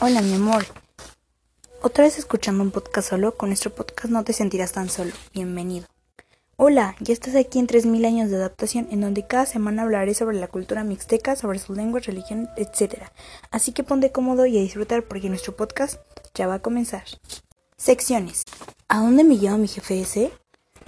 Hola, mi amor. Otra vez escuchando un podcast solo, con nuestro podcast no te sentirás tan solo. Bienvenido. Hola, ya estás aquí en 3000 años de adaptación, en donde cada semana hablaré sobre la cultura mixteca, sobre sus lenguas, religión, etc. Así que ponte cómodo y a disfrutar porque nuestro podcast ya va a comenzar. Secciones. ¿A dónde me lleva mi jefe ese?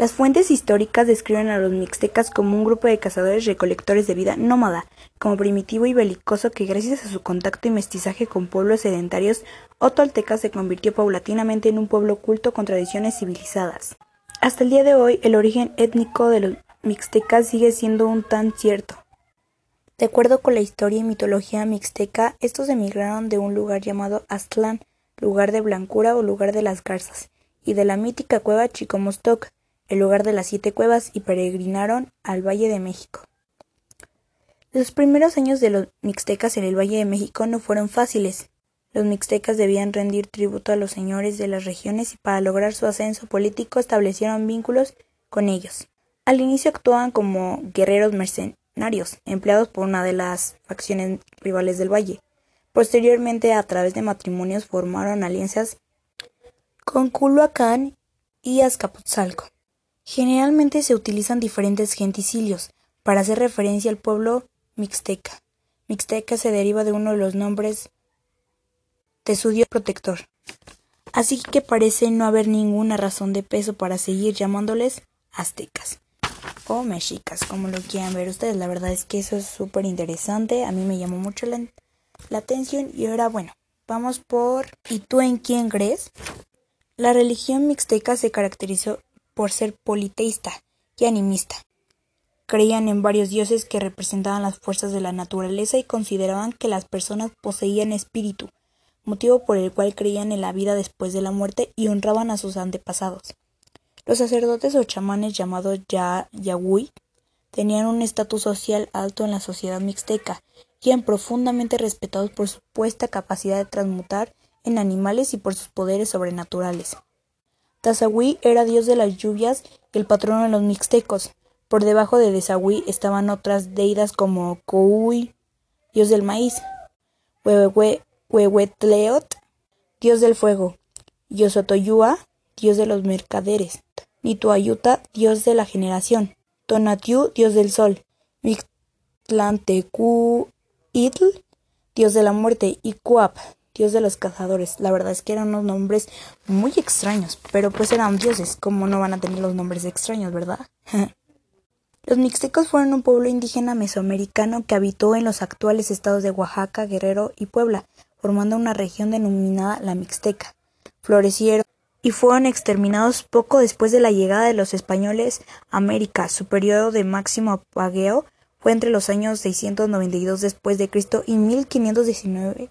Las fuentes históricas describen a los mixtecas como un grupo de cazadores recolectores de vida nómada, como primitivo y belicoso que gracias a su contacto y mestizaje con pueblos sedentarios o toltecas se convirtió paulatinamente en un pueblo culto con tradiciones civilizadas. Hasta el día de hoy, el origen étnico de los mixtecas sigue siendo un tan cierto. De acuerdo con la historia y mitología mixteca, estos emigraron de un lugar llamado Aztlán, lugar de blancura o lugar de las garzas, y de la mítica cueva Chicomostoc, el lugar de las siete cuevas, y peregrinaron al Valle de México. Los primeros años de los mixtecas en el Valle de México no fueron fáciles. Los mixtecas debían rendir tributo a los señores de las regiones y para lograr su ascenso político establecieron vínculos con ellos. Al inicio actuaban como guerreros mercenarios, empleados por una de las facciones rivales del valle. Posteriormente, a través de matrimonios, formaron alianzas con Culhuacán y Azcapotzalco. Generalmente se utilizan diferentes genticilios para hacer referencia al pueblo mixteca. Mixteca se deriva de uno de los nombres de su dios protector. Así que parece no haber ninguna razón de peso para seguir llamándoles aztecas o mexicas, como lo quieran ver ustedes. La verdad es que eso es súper interesante. A mí me llamó mucho la, la atención y ahora bueno, vamos por ¿y tú en quién crees? La religión mixteca se caracterizó por ser politeísta y animista. Creían en varios dioses que representaban las fuerzas de la naturaleza y consideraban que las personas poseían espíritu, motivo por el cual creían en la vida después de la muerte y honraban a sus antepasados. Los sacerdotes o chamanes llamados ya Yahweh tenían un estatus social alto en la sociedad mixteca y eran profundamente respetados por su supuesta capacidad de transmutar en animales y por sus poderes sobrenaturales. Tazahui era dios de las lluvias y el patrono de los mixtecos. Por debajo de Desahui estaban otras deidades como Koui, dios del maíz, Huehuetleot, dios del fuego, Yosotoyua, dios de los mercaderes, Nituayuta, dios de la generación, Tonatiuh, dios del sol, Mictlantecuhtli, dios de la muerte, y Cuap, dios de los cazadores. La verdad es que eran unos nombres muy extraños, pero pues eran dioses, como no van a tener los nombres extraños, verdad? los mixtecos fueron un pueblo indígena mesoamericano que habitó en los actuales estados de Oaxaca, Guerrero y Puebla, formando una región denominada la Mixteca. Florecieron y fueron exterminados poco después de la llegada de los españoles a América. Su periodo de máximo apogeo fue entre los años 692 después de Cristo y 1519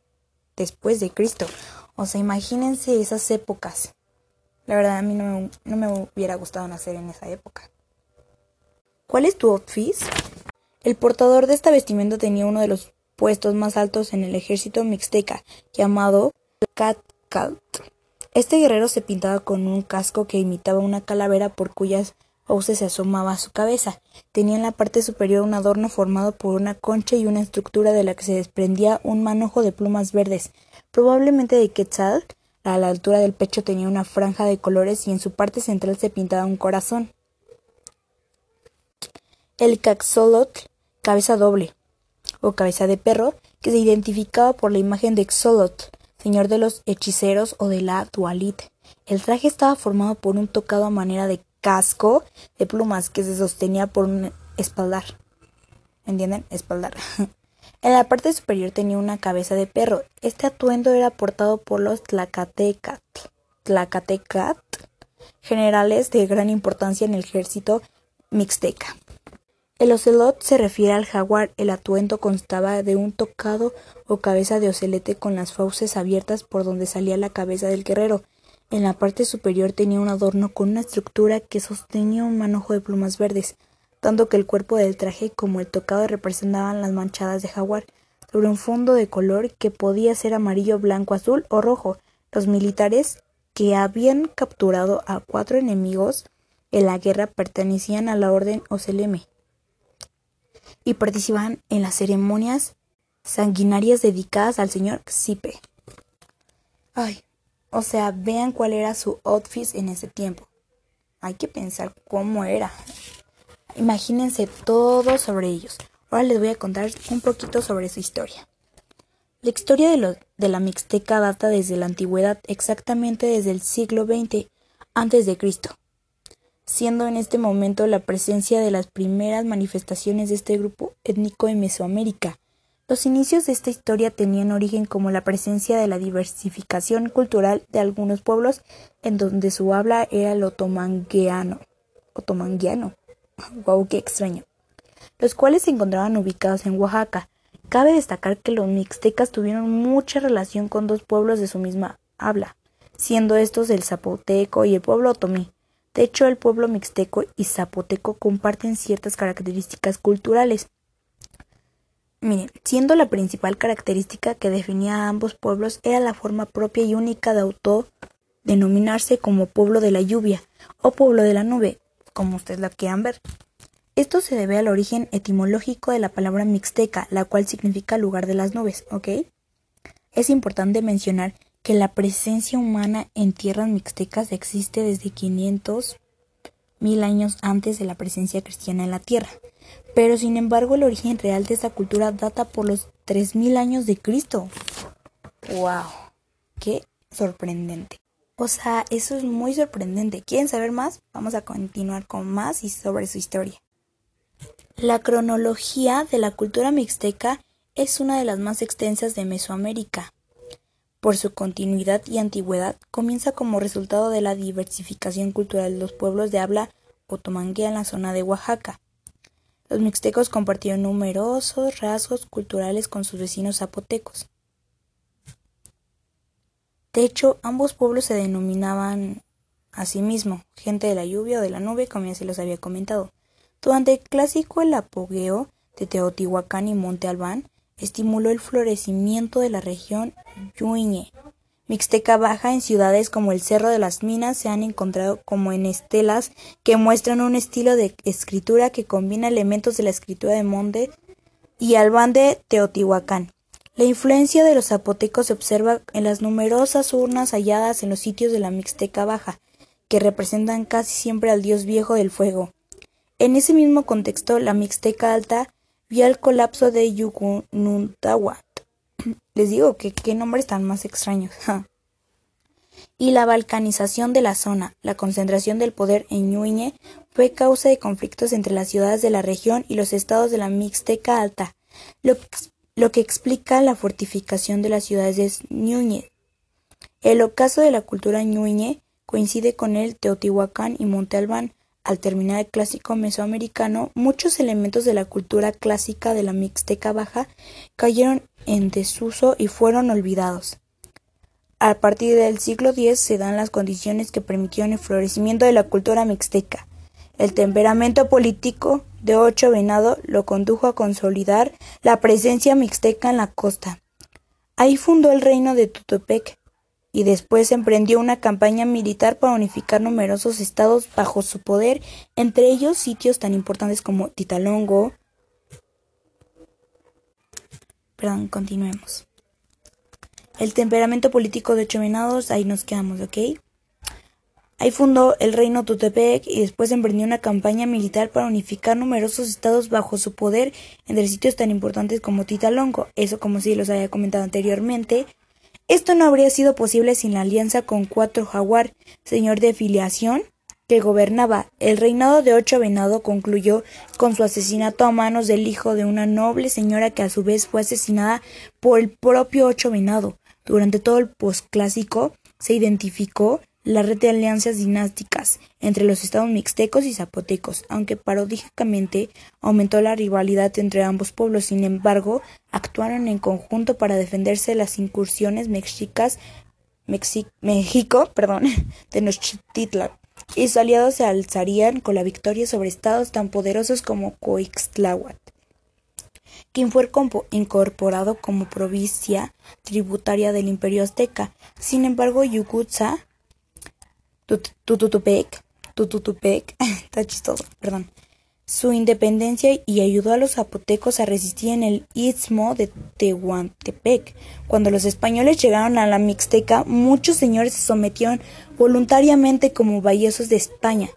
después de Cristo. O sea, imagínense esas épocas. La verdad, a mí no me, hubiera gustado nacer en esa época. ¿Cuál es tu outfit? El portador de esta vestimenta tenía uno de los puestos más altos en el ejército mixteca, llamado Catcalt. Este guerrero se pintaba con un casco que imitaba una calavera por cuyas fauces se asomaba a su cabeza. Tenía en la parte superior un adorno formado por una concha y una estructura de la que se desprendía un manojo de plumas verdes, probablemente de quetzal. A la altura del pecho tenía una franja de colores y en su parte central se pintaba un corazón. El caxolotl, cabeza doble, o cabeza de perro, que se identificaba por la imagen de Xolotl, señor de los hechiceros o de la Dualit. El traje estaba formado por un tocado a manera de casco de plumas que se sostenía por un espaldar. ¿Entienden? Espaldar. en la parte superior tenía una cabeza de perro. Este atuendo era portado por los Tlacatecat, Tlacatecat, generales de gran importancia en el ejército mixteca. El ocelot se refiere al jaguar. El atuendo constaba de un tocado o cabeza de ocelete con las fauces abiertas por donde salía la cabeza del guerrero. En la parte superior tenía un adorno con una estructura que sostenía un manojo de plumas verdes, tanto que el cuerpo del traje como el tocado representaban las manchadas de jaguar, sobre un fondo de color que podía ser amarillo, blanco, azul o rojo. Los militares que habían capturado a cuatro enemigos en la guerra pertenecían a la orden Oceleme y participaban en las ceremonias sanguinarias dedicadas al señor Xipe. Ay, o sea, vean cuál era su outfit en ese tiempo. Hay que pensar cómo era. Imagínense todo sobre ellos. Ahora les voy a contar un poquito sobre su historia. La historia de, de la Mixteca data desde la antigüedad, exactamente desde el siglo XX Cristo, siendo en este momento la presencia de las primeras manifestaciones de este grupo étnico en Mesoamérica. Los inicios de esta historia tenían origen como la presencia de la diversificación cultural de algunos pueblos en donde su habla era el otomangueano. Otomangueano. Wow, qué extraño. Los cuales se encontraban ubicados en Oaxaca, Cabe destacar que los mixtecas tuvieron mucha relación con dos pueblos de su misma habla, siendo estos el zapoteco y el pueblo otomí. De hecho, el pueblo mixteco y zapoteco comparten ciertas características culturales. Miren, siendo la principal característica que definía a ambos pueblos era la forma propia y única de autodenominarse como pueblo de la lluvia o pueblo de la nube, como ustedes la quieran ver. Esto se debe al origen etimológico de la palabra mixteca, la cual significa lugar de las nubes, ¿ok? Es importante mencionar que la presencia humana en tierras mixtecas existe desde 500 mil años antes de la presencia cristiana en la tierra. Pero sin embargo el origen real de esta cultura data por los 3000 años de Cristo. ¡Wow! ¡Qué sorprendente! O sea, eso es muy sorprendente. ¿Quieren saber más? Vamos a continuar con más y sobre su historia. La cronología de la cultura mixteca es una de las más extensas de Mesoamérica. Por su continuidad y antigüedad, comienza como resultado de la diversificación cultural de los pueblos de habla otomanguea en la zona de Oaxaca. Los mixtecos compartieron numerosos rasgos culturales con sus vecinos zapotecos. De hecho, ambos pueblos se denominaban a sí mismo gente de la lluvia o de la nube, como ya se los había comentado. Durante el clásico el apogeo de Teotihuacán y Monte Albán estimuló el florecimiento de la región Yuñe. Mixteca Baja en ciudades como el Cerro de las Minas se han encontrado como en estelas que muestran un estilo de escritura que combina elementos de la escritura de Monte y Albán de Teotihuacán. La influencia de los zapotecos se observa en las numerosas urnas halladas en los sitios de la Mixteca Baja, que representan casi siempre al dios viejo del fuego. En ese mismo contexto, la Mixteca Alta vio el colapso de Yucununtahuat. Les digo que qué nombres tan más extraños. y la balcanización de la zona, la concentración del poder en Ñuñe, fue causa de conflictos entre las ciudades de la región y los estados de la Mixteca Alta, lo, que explica la fortificación de las ciudades de Ñuñe. El ocaso de la cultura Ñuñe coincide con el Teotihuacán y Monte Albán, al terminar el clásico mesoamericano, muchos elementos de la cultura clásica de la Mixteca Baja cayeron en desuso y fueron olvidados. A partir del siglo X se dan las condiciones que permitieron el florecimiento de la cultura mixteca. El temperamento político de Ocho Venado lo condujo a consolidar la presencia mixteca en la costa. Ahí fundó el reino de Tutepec, y después emprendió una campaña militar para unificar numerosos estados bajo su poder, entre ellos sitios tan importantes como Titalongo. Perdón, continuemos. El temperamento político de ocho venados, ahí nos quedamos, ¿ok? Ahí fundó el reino Tutepec y después emprendió una campaña militar para unificar numerosos estados bajo su poder entre sitios tan importantes como Titalongo. Eso como si los había comentado anteriormente, esto no habría sido posible sin la alianza con Cuatro Jaguar, señor de filiación, que gobernaba. El reinado de Ocho Venado concluyó con su asesinato a manos del hijo de una noble señora que a su vez fue asesinada por el propio Ocho Venado. Durante todo el posclásico se identificó la red de alianzas dinásticas entre los estados mixtecos y zapotecos, aunque paradójicamente aumentó la rivalidad entre ambos pueblos. Sin embargo, actuaron en conjunto para defenderse de las incursiones mexicas México, perdón, Tenochtitlan, y sus aliados se alzarían con la victoria sobre estados tan poderosos como Coixtláhuac, quien fue incorporado como provincia tributaria del Imperio Azteca. Sin embargo, Yucutza Tututupec, Tututupec, está chistoso, perdón. su independencia y ayudó a los zapotecos a resistir en el istmo de Tehuantepec. Cuando los españoles llegaron a la Mixteca, muchos señores se sometieron voluntariamente como vallesos de España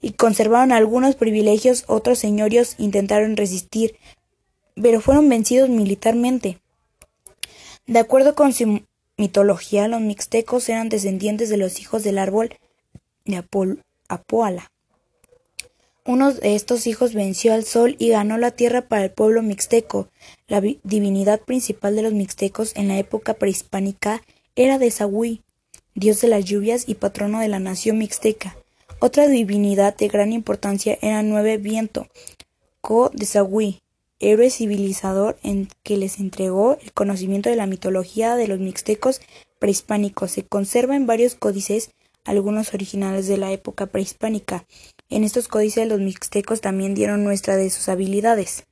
y conservaron algunos privilegios, otros señorios intentaron resistir, pero fueron vencidos militarmente. De acuerdo con su mitología, los mixtecos eran descendientes de los hijos del árbol de Apoala. Uno de estos hijos venció al sol y ganó la tierra para el pueblo mixteco. La divinidad principal de los mixtecos en la época prehispánica era Desahui, dios de las lluvias y patrono de la nación mixteca. Otra divinidad de gran importancia era Nueve Viento, Co Desahui, héroe civilizador en que les entregó el conocimiento de la mitología de los mixtecos prehispánicos. Se conserva en varios códices, algunos originales de la época prehispánica. En estos códices los mixtecos también dieron muestra de sus habilidades.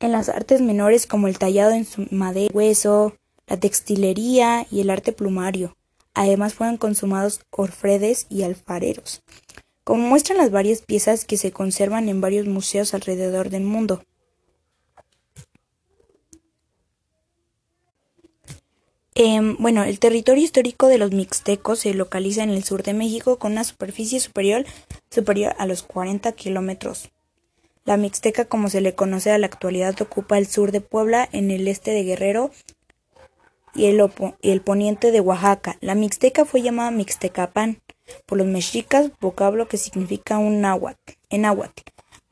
En las artes menores como el tallado en madera, hueso, la textilería y el arte plumario. Además fueron consumados orfredes y alfareros, como muestran las varias piezas que se conservan en varios museos alrededor del mundo. Em, bueno, el territorio histórico de los mixtecos se localiza en el sur de México con una superficie superior, superior a los 40 kilómetros. La Mixteca, como se le conoce a la actualidad, ocupa el sur de Puebla, en el este de Guerrero y el, y el poniente de Oaxaca. La Mixteca fue llamada Mixtecapán por los mexicas, vocablo que significa un náhuatl, en náhuatl.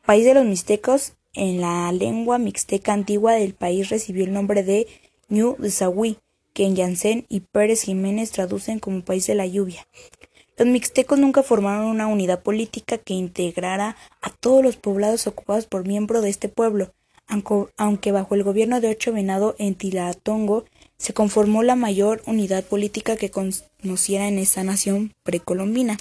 País de los mixtecos, en la lengua mixteca antigua del país recibió el nombre de Ñu de que en Janssen y Pérez Jiménez traducen como país de la lluvia. Los mixtecos nunca formaron una unidad política que integrara a todos los poblados ocupados por miembros de este pueblo, aunque bajo el gobierno de Ocho Venado en Tilatongo se conformó la mayor unidad política que conociera en esa nación precolombina.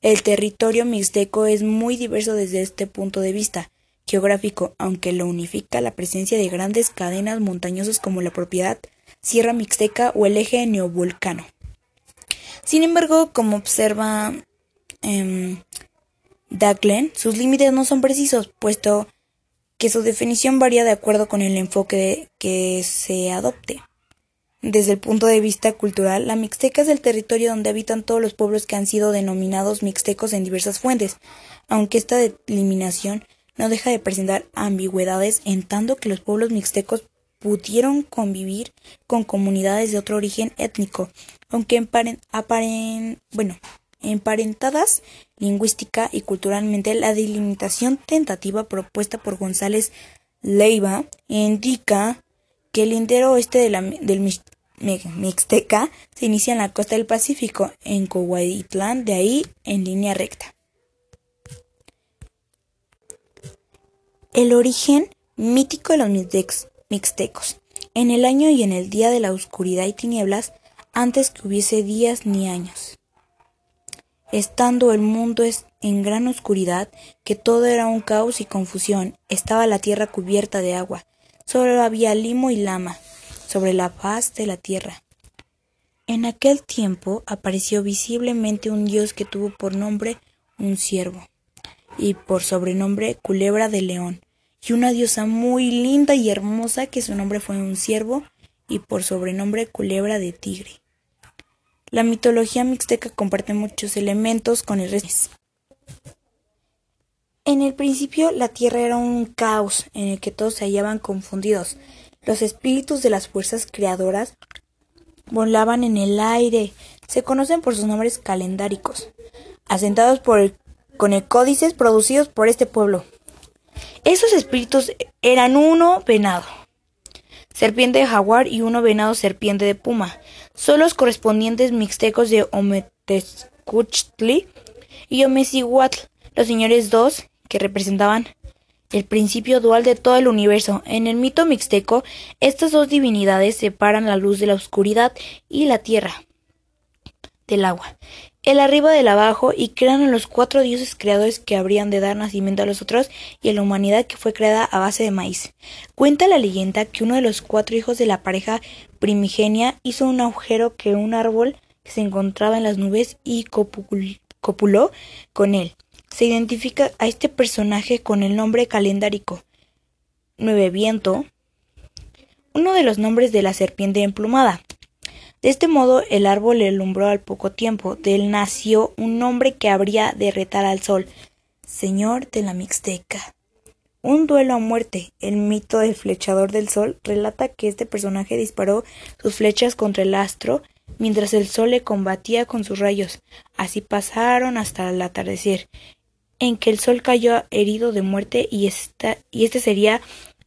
El territorio mixteco es muy diverso desde este punto de vista geográfico, aunque lo unifica la presencia de grandes cadenas montañosas como la propiedad Sierra Mixteca o el eje neovolcano. Sin embargo, como observa eh, sus límites no son precisos, puesto que su definición varía de acuerdo con el enfoque que se adopte. Desde el punto de vista cultural, la Mixteca es el territorio donde habitan todos los pueblos que han sido denominados mixtecos en diversas fuentes, aunque esta delimitación no deja de presentar ambigüedades en tanto que los pueblos mixtecos pudieron convivir con comunidades de otro origen étnico, aunque bueno, emparentadas lingüística y culturalmente. La delimitación tentativa propuesta por González Leiva indica que el entero oeste del Mixteca se inicia en la costa del Pacífico, en Coahuitlán, de ahí en línea recta. El origen mítico de los Mixtecs mixtecos, en el año y en el día de la oscuridad y tinieblas, antes que hubiese días ni años. Estando el mundo en gran oscuridad, que todo era un caos y confusión, estaba la tierra cubierta de agua, solo había limo y lama sobre la faz de la tierra. En aquel tiempo apareció visiblemente un dios que tuvo por nombre un siervo, y por sobrenombre culebra de león, y una diosa muy linda y hermosa que su nombre fue un ciervo y por sobrenombre culebra de tigre. La mitología mixteca comparte muchos elementos con el resto. En el principio la tierra era un caos en el que todos se hallaban confundidos. Los espíritus de las fuerzas creadoras volaban en el aire. Se conocen por sus nombres calendáricos, asentados con el códices producidos por este pueblo. Esos espíritus eran uno venado, serpiente de jaguar y uno venado serpiente de puma. Son los correspondientes mixtecos de Ometezcuchtli y Omecihuatl, los señores dos que representaban el principio dual de todo el universo. En el mito mixteco, estas dos divinidades separan la luz de la oscuridad y la tierra del agua el arriba del abajo y crean a los cuatro dioses creadores que habrían de dar nacimiento a los otros y a la humanidad que fue creada a base de maíz. Cuenta la leyenda que uno de los cuatro hijos de la pareja primigenia hizo un agujero que un árbol que se encontraba en las nubes y copuló con él. se identifica a este personaje con el nombre calendárico Nueve Viento, uno de los nombres de la serpiente emplumada. De este modo, el árbol le alumbró al poco tiempo. De él nació un nombre que habría de retar al sol, Señor de la Mixteca. Un duelo a muerte. El mito del flechador del sol relata que este personaje disparó sus flechas contra el astro mientras el sol le combatía con sus rayos. Así pasaron hasta el atardecer, en que el sol cayó herido de muerte y esta, y este sería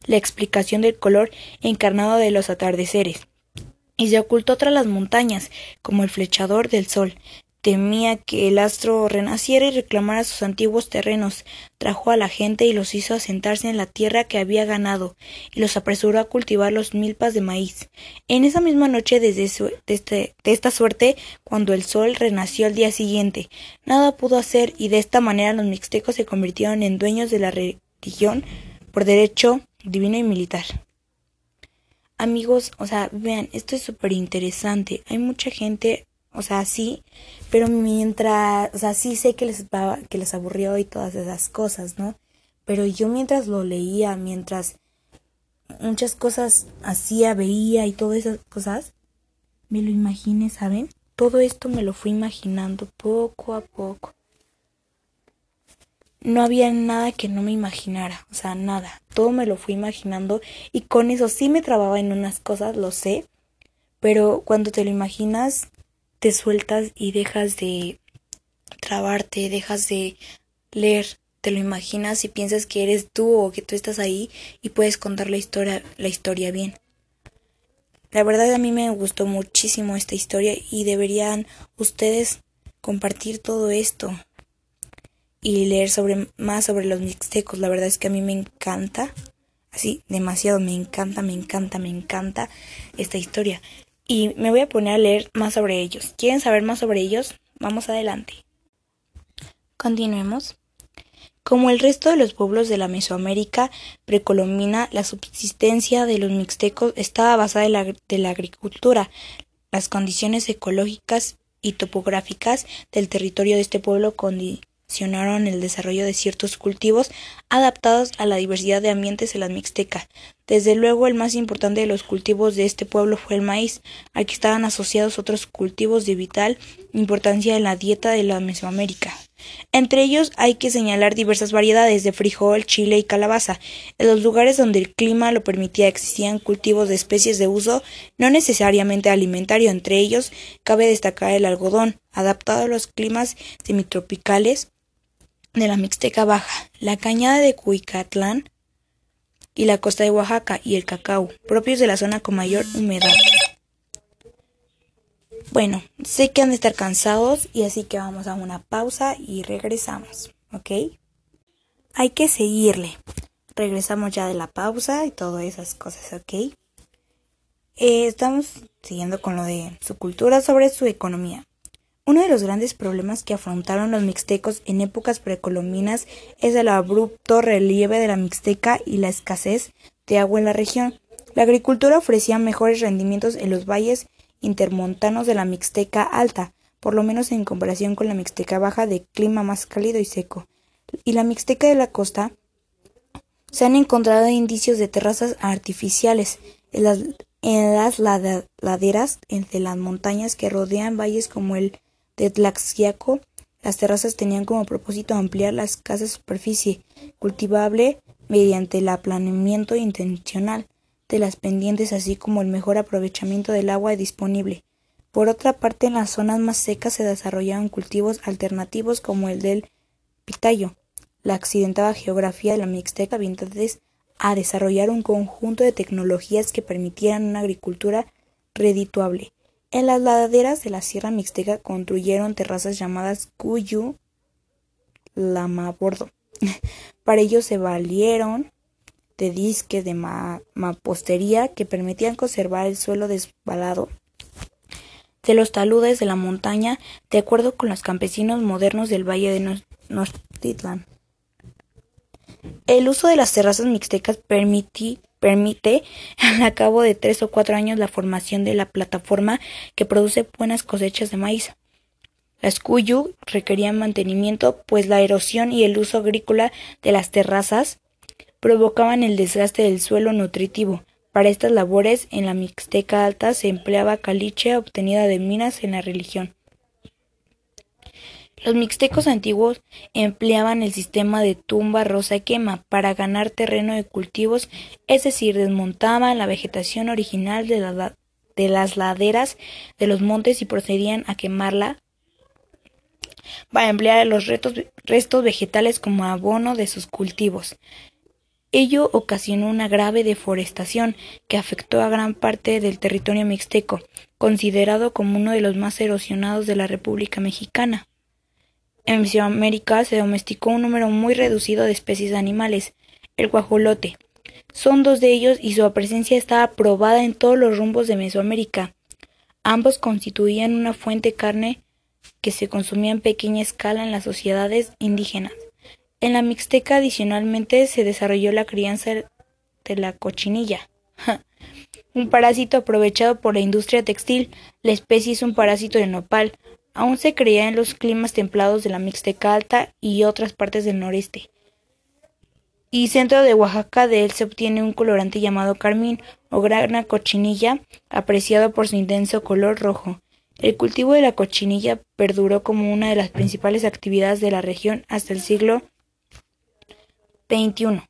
la explicación del color encarnado de los atardeceres y se ocultó tras las montañas, como el flechador del sol. Temía que el astro renaciera y reclamara sus antiguos terrenos. Trajo a la gente y los hizo asentarse en la tierra que había ganado, y los apresuró a cultivar los milpas de maíz. En esa misma noche, desde, este, de esta suerte, cuando el sol renació al día siguiente, nada pudo hacer, y de esta manera los mixtecos se convirtieron en dueños de la religión por derecho divino y militar. Amigos, o sea, vean, esto es súper interesante. Hay mucha gente, o sea, sí, pero mientras, o sea, sí sé que les, que les aburrió y todas esas cosas, ¿no? Pero yo mientras lo leía, mientras muchas cosas hacía, veía y todas esas cosas, me lo imaginé, ¿saben? Todo esto me lo fui imaginando poco a poco no había nada que no me imaginara, o sea, nada, todo me lo fui imaginando y con eso sí me trababa en unas cosas, lo sé, pero cuando te lo imaginas, te sueltas y dejas de trabarte, dejas de leer, te lo imaginas y piensas que eres tú o que tú estás ahí y puedes contar la historia, la historia bien. La verdad a mí me gustó muchísimo esta historia y deberían ustedes compartir todo esto y leer sobre más sobre los mixtecos. La verdad es que a mí me encanta, así demasiado me encanta, me encanta, me encanta esta historia. Y me voy a poner a leer más sobre ellos. ¿Quieren saber más sobre ellos? Vamos adelante. Continuemos. Como el resto de los pueblos de la Mesoamérica precolombina, la subsistencia de los mixtecos estaba basada en la, de la agricultura. Las condiciones ecológicas y topográficas del territorio de este pueblo el desarrollo de ciertos cultivos adaptados a la diversidad de ambientes en la Mixteca. Desde luego, el más importante de los cultivos de este pueblo fue el maíz, al que estaban asociados otros cultivos de vital importancia en la dieta de la Mesoamérica. Entre ellos hay que señalar diversas variedades de frijol, chile y calabaza. En los lugares donde el clima lo permitía existían cultivos de especies de uso no necesariamente alimentario. Entre ellos cabe destacar el algodón, adaptado a los climas semitropicales de la Mixteca Baja, la cañada de Cuicatlán y la costa de Oaxaca y el cacao, propios de la zona con mayor humedad. Bueno, sé que han de estar cansados y así que vamos a una pausa y regresamos, ¿ok? Hay que seguirle. Regresamos ya de la pausa y todas esas cosas, ¿ok? Eh, estamos siguiendo con lo de su cultura sobre su economía. Uno de los grandes problemas que afrontaron los mixtecos en épocas precolombinas es el abrupto relieve de la Mixteca y la escasez de agua en la región. La agricultura ofrecía mejores rendimientos en los valles intermontanos de la Mixteca alta, por lo menos en comparación con la Mixteca baja de clima más cálido y seco. Y la Mixteca de la costa se han encontrado indicios de terrazas artificiales en las, laderas entre las montañas que rodean valles como el de Tlaxiaco, las terrazas tenían como propósito ampliar la escasa superficie cultivable mediante el aplanamiento intencional de las pendientes, así como el mejor aprovechamiento del agua disponible. Por otra parte, en las zonas más secas se desarrollaron cultivos alternativos como el del pitayo. La accidentada geografía de la Mixteca entonces a desarrollar un conjunto de tecnologías que permitieran una agricultura redituable. En las laderas de la Sierra Mixteca construyeron terrazas llamadas Cuyu Lamabordo. Para ello se valieron de disques de mampostería que permitían conservar el suelo desbalado de los taludes de la montaña de acuerdo con los campesinos modernos del valle de Nochtitlan. El uso de las terrazas mixtecas permití permite al cabo de tres o cuatro años la formación de la plataforma que produce buenas cosechas de maíz. Las cuyu requerían mantenimiento, pues la erosión y el uso agrícola de las terrazas provocaban el desgaste del suelo nutritivo. Para estas labores, en la Mixteca Alta se empleaba caliche obtenida de minas en la religión. Los mixtecos antiguos empleaban el sistema de tumba rosa quema para ganar terreno de cultivos, es decir, desmontaban la vegetación original de, de las laderas de los montes y procedían a quemarla para emplear los restos vegetales como abono de sus cultivos. Ello ocasionó una grave deforestación que afectó a gran parte del territorio mixteco, considerado como uno de los más erosionados de la República Mexicana. En Mesoamérica se domesticó un número muy reducido de especies animales, el guajolote. Son dos de ellos y su presencia está probada en todos los rumbos de Mesoamérica. Ambos constituían una fuente de carne que se consumía en pequeña escala en las sociedades indígenas. En la Mixteca adicionalmente se desarrolló la crianza de la cochinilla, un parásito aprovechado por la industria textil. La especie es un parásito de nopal. Aún se creía en los climas templados de la Mixteca Alta y otras partes del noreste. Y centro de Oaxaca de él se obtiene un colorante llamado carmín o grana cochinilla, apreciado por su intenso color rojo. El cultivo de la cochinilla perduró como una de las principales actividades de la región hasta el siglo XXI,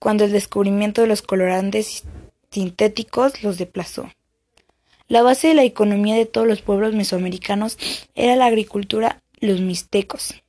cuando el descubrimiento de los colorantes sintéticos los desplazó. La base de la economía de todos los pueblos mesoamericanos era la agricultura. Los mixtecos,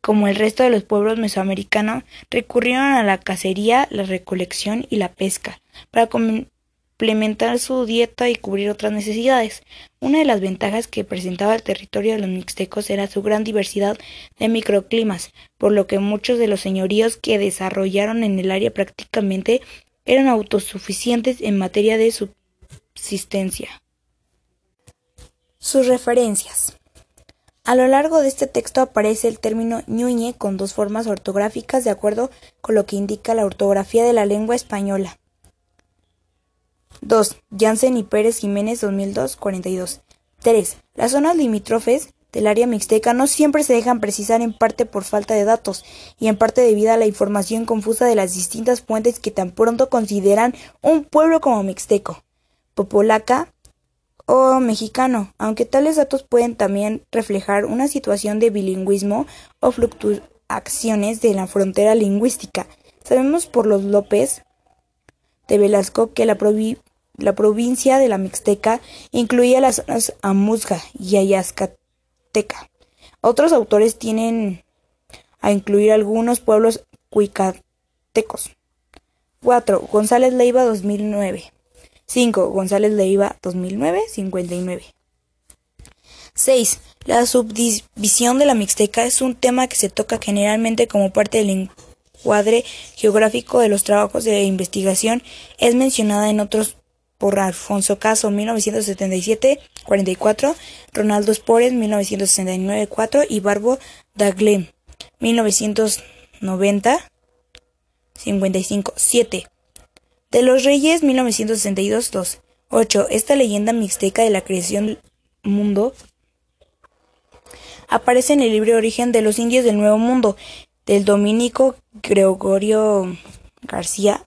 como el resto de los pueblos mesoamericanos, recurrieron a la cacería, la recolección y la pesca para complementar su dieta y cubrir otras necesidades. Una de las ventajas que presentaba el territorio de los mixtecos era su gran diversidad de microclimas, por lo que muchos de los señoríos que desarrollaron en el área prácticamente eran autosuficientes en materia de subsistencia. Sus referencias. A lo largo de este texto aparece el término ñuñe con dos formas ortográficas de acuerdo con lo que indica la ortografía de la lengua española. 2. Jansen y Pérez Jiménez 2002 42. 3. Las zonas limítrofes del área mixteca no siempre se dejan precisar en parte por falta de datos y en parte debido a la información confusa de las distintas fuentes que tan pronto consideran un pueblo como mixteco, popolaca o mexicano, aunque tales datos pueden también reflejar una situación de bilingüismo o fluctuaciones de la frontera lingüística. Sabemos por los López de Velasco que la la provincia de la Mixteca incluía las zonas Amuzga y Ayascateca. Otros autores tienen a incluir algunos pueblos cuicatecos. 4. González Leiva 2009. 5. González Leiva 2009, 59. 6. La subdivisión de la Mixteca es un tema que se toca generalmente como parte del encuadre geográfico de los trabajos de investigación. Es mencionada en otros por Alfonso Caso 1977-44, Ronaldo Spores 1969-4 y Barbo Daglem 1990-55. 7. De los Reyes 1962-2. 8. Esta leyenda mixteca de la creación mundo aparece en el libro Origen de los Indios del Nuevo Mundo del dominico Gregorio García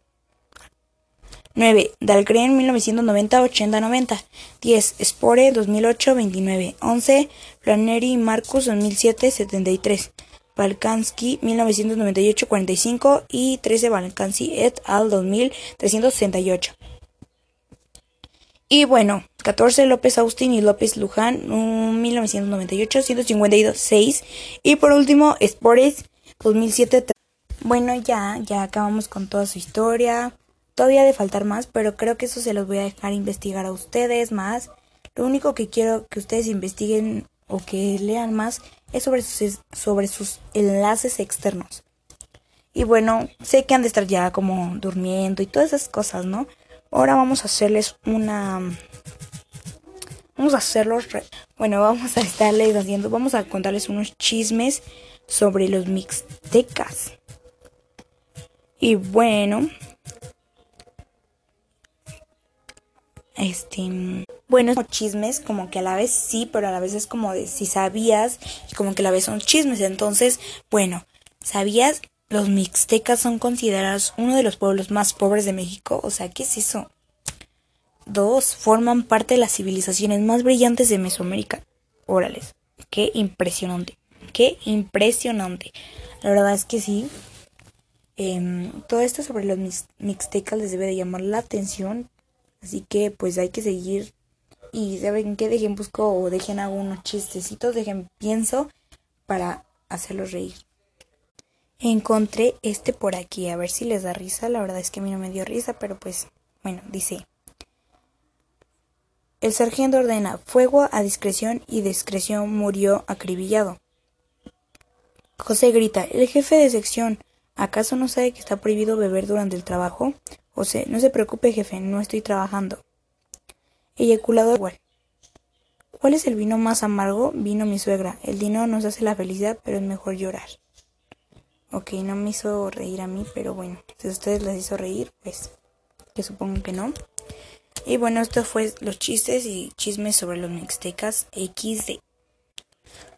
9. Dahlgren 1990 80-90 10. Spore 2008 29 11. Flannery y Marcus 2007 73 Balkansky 1998 45 y 13 Balkansky et al 2000 368 y bueno, 14 López Austin y López Luján, 1998, 152, 6. Y por último, Spores, 2007. Bueno, ya, ya acabamos con toda su historia. Todavía de faltar más, pero creo que eso se los voy a dejar investigar a ustedes más. Lo único que quiero que ustedes investiguen o que lean más es sobre sus, sobre sus enlaces externos. Y bueno, sé que han de estar ya como durmiendo y todas esas cosas, ¿no? Ahora vamos a hacerles una... Vamos a hacerlos... Bueno, vamos a estarles haciendo... Vamos a contarles unos chismes sobre los mixtecas. Y bueno, Este. Bueno, chismes, como que a la vez sí, pero a la vez es como de si sabías, y como que a la vez son chismes. Entonces, bueno, ¿sabías? Los mixtecas son considerados uno de los pueblos más pobres de México. O sea, ¿qué es eso? Dos, forman parte de las civilizaciones más brillantes de Mesoamérica. Órales, qué impresionante, qué impresionante. La verdad es que sí. Em, todo esto sobre los mixtecas les debe de llamar la atención. Así que pues hay que seguir. Y saben que dejen busco o dejen algunos chistecitos, dejen pienso para hacerlos reír. Encontré este por aquí, a ver si les da risa. La verdad es que a mí no me dio risa, pero pues bueno, dice. El sargento ordena fuego a discreción y discreción murió acribillado. José grita, el jefe de sección, ¿acaso no sabe que está prohibido beber durante el trabajo? José, no se preocupe, jefe, no estoy trabajando. Eyaculador igual. ¿Cuál es el vino más amargo? Vino mi suegra. El dinero nos hace la felicidad, pero es mejor llorar. Ok, no me hizo reír a mí, pero bueno, si a ustedes les hizo reír, pues que supongo que no. Y bueno, esto fue los chistes y chismes sobre los mixtecas XD.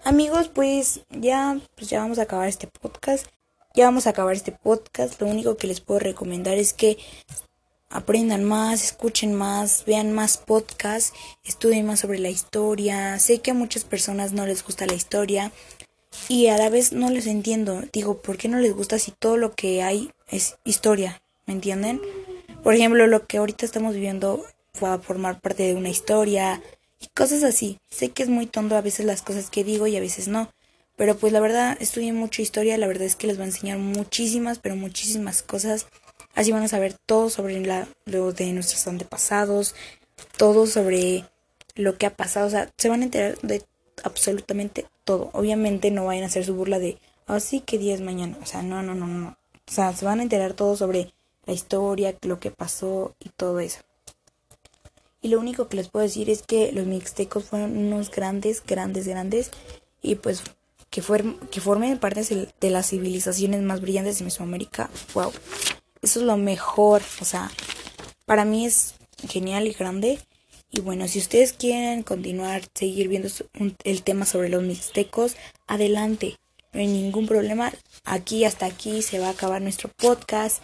Amigos, pues ya, pues ya vamos a acabar este podcast. Ya vamos a acabar este podcast. Lo único que les puedo recomendar es que aprendan más, escuchen más, vean más podcasts, estudien más sobre la historia. Sé que a muchas personas no les gusta la historia y a la vez no les entiendo. Digo, ¿por qué no les gusta si todo lo que hay es historia? ¿Me entienden? Por ejemplo, lo que ahorita estamos viviendo va a formar parte de una historia y cosas así. Sé que es muy tonto a veces las cosas que digo y a veces no. Pero pues la verdad estudié mucha historia, la verdad es que les va a enseñar muchísimas, pero muchísimas cosas. Así van a saber todo sobre la, de nuestros antepasados, todo sobre lo que ha pasado, o sea, se van a enterar de absolutamente todo. Obviamente no vayan a hacer su burla de, así ah, que día es mañana, o sea, no, no, no, no. O sea, se van a enterar todo sobre la historia, lo que pasó y todo eso. Y lo único que les puedo decir es que los mixtecos fueron unos grandes, grandes, grandes. Y pues que, que formen parte de las civilizaciones más brillantes de Mesoamérica. ¡Wow! Eso es lo mejor. O sea, para mí es genial y grande. Y bueno, si ustedes quieren continuar, seguir viendo el tema sobre los mixtecos, adelante. No hay ningún problema. Aquí hasta aquí se va a acabar nuestro podcast.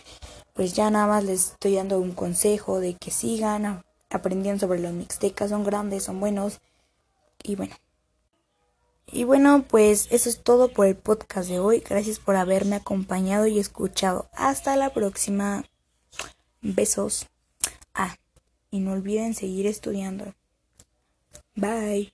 Pues ya nada más les estoy dando un consejo de que sigan aprendiendo sobre los mixtecas, son grandes, son buenos y bueno. Y bueno, pues eso es todo por el podcast de hoy. Gracias por haberme acompañado y escuchado. Hasta la próxima. Besos. Ah, y no olviden seguir estudiando. Bye.